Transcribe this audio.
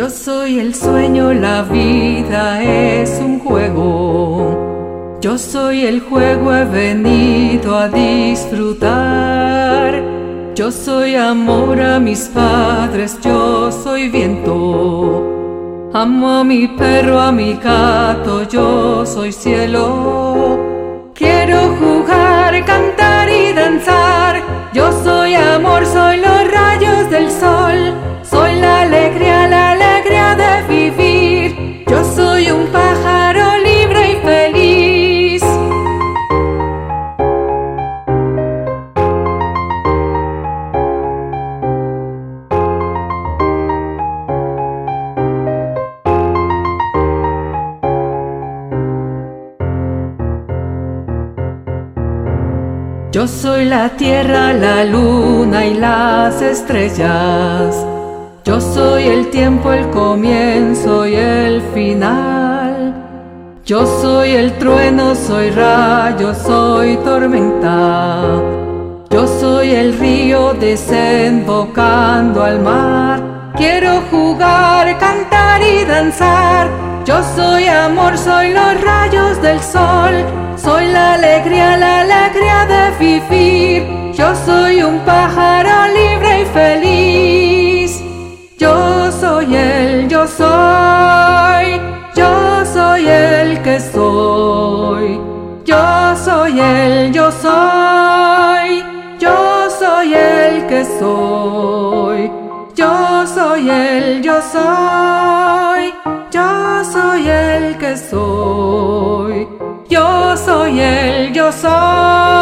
Yo soy el sueño, la vida es un juego. Yo soy el juego, he venido a disfrutar. Yo soy amor a mis padres, yo soy viento. Amo a mi perro, a mi gato, yo soy cielo. Yo soy la tierra, la luna y las estrellas. Yo soy el tiempo, el comienzo y el final. Yo soy el trueno, soy rayo, soy tormenta. Yo soy el río desembocando al mar. Quiero jugar, cantar y danzar. Yo soy amor, soy los rayos del sol. Soy la vivir. Yo soy un pájaro libre y feliz. Yo soy el, yo soy. Yo soy el que soy. Yo soy el, yo soy. Yo soy el que soy. Yo soy el, yo soy. Yo soy el que soy. Yo soy el, yo soy.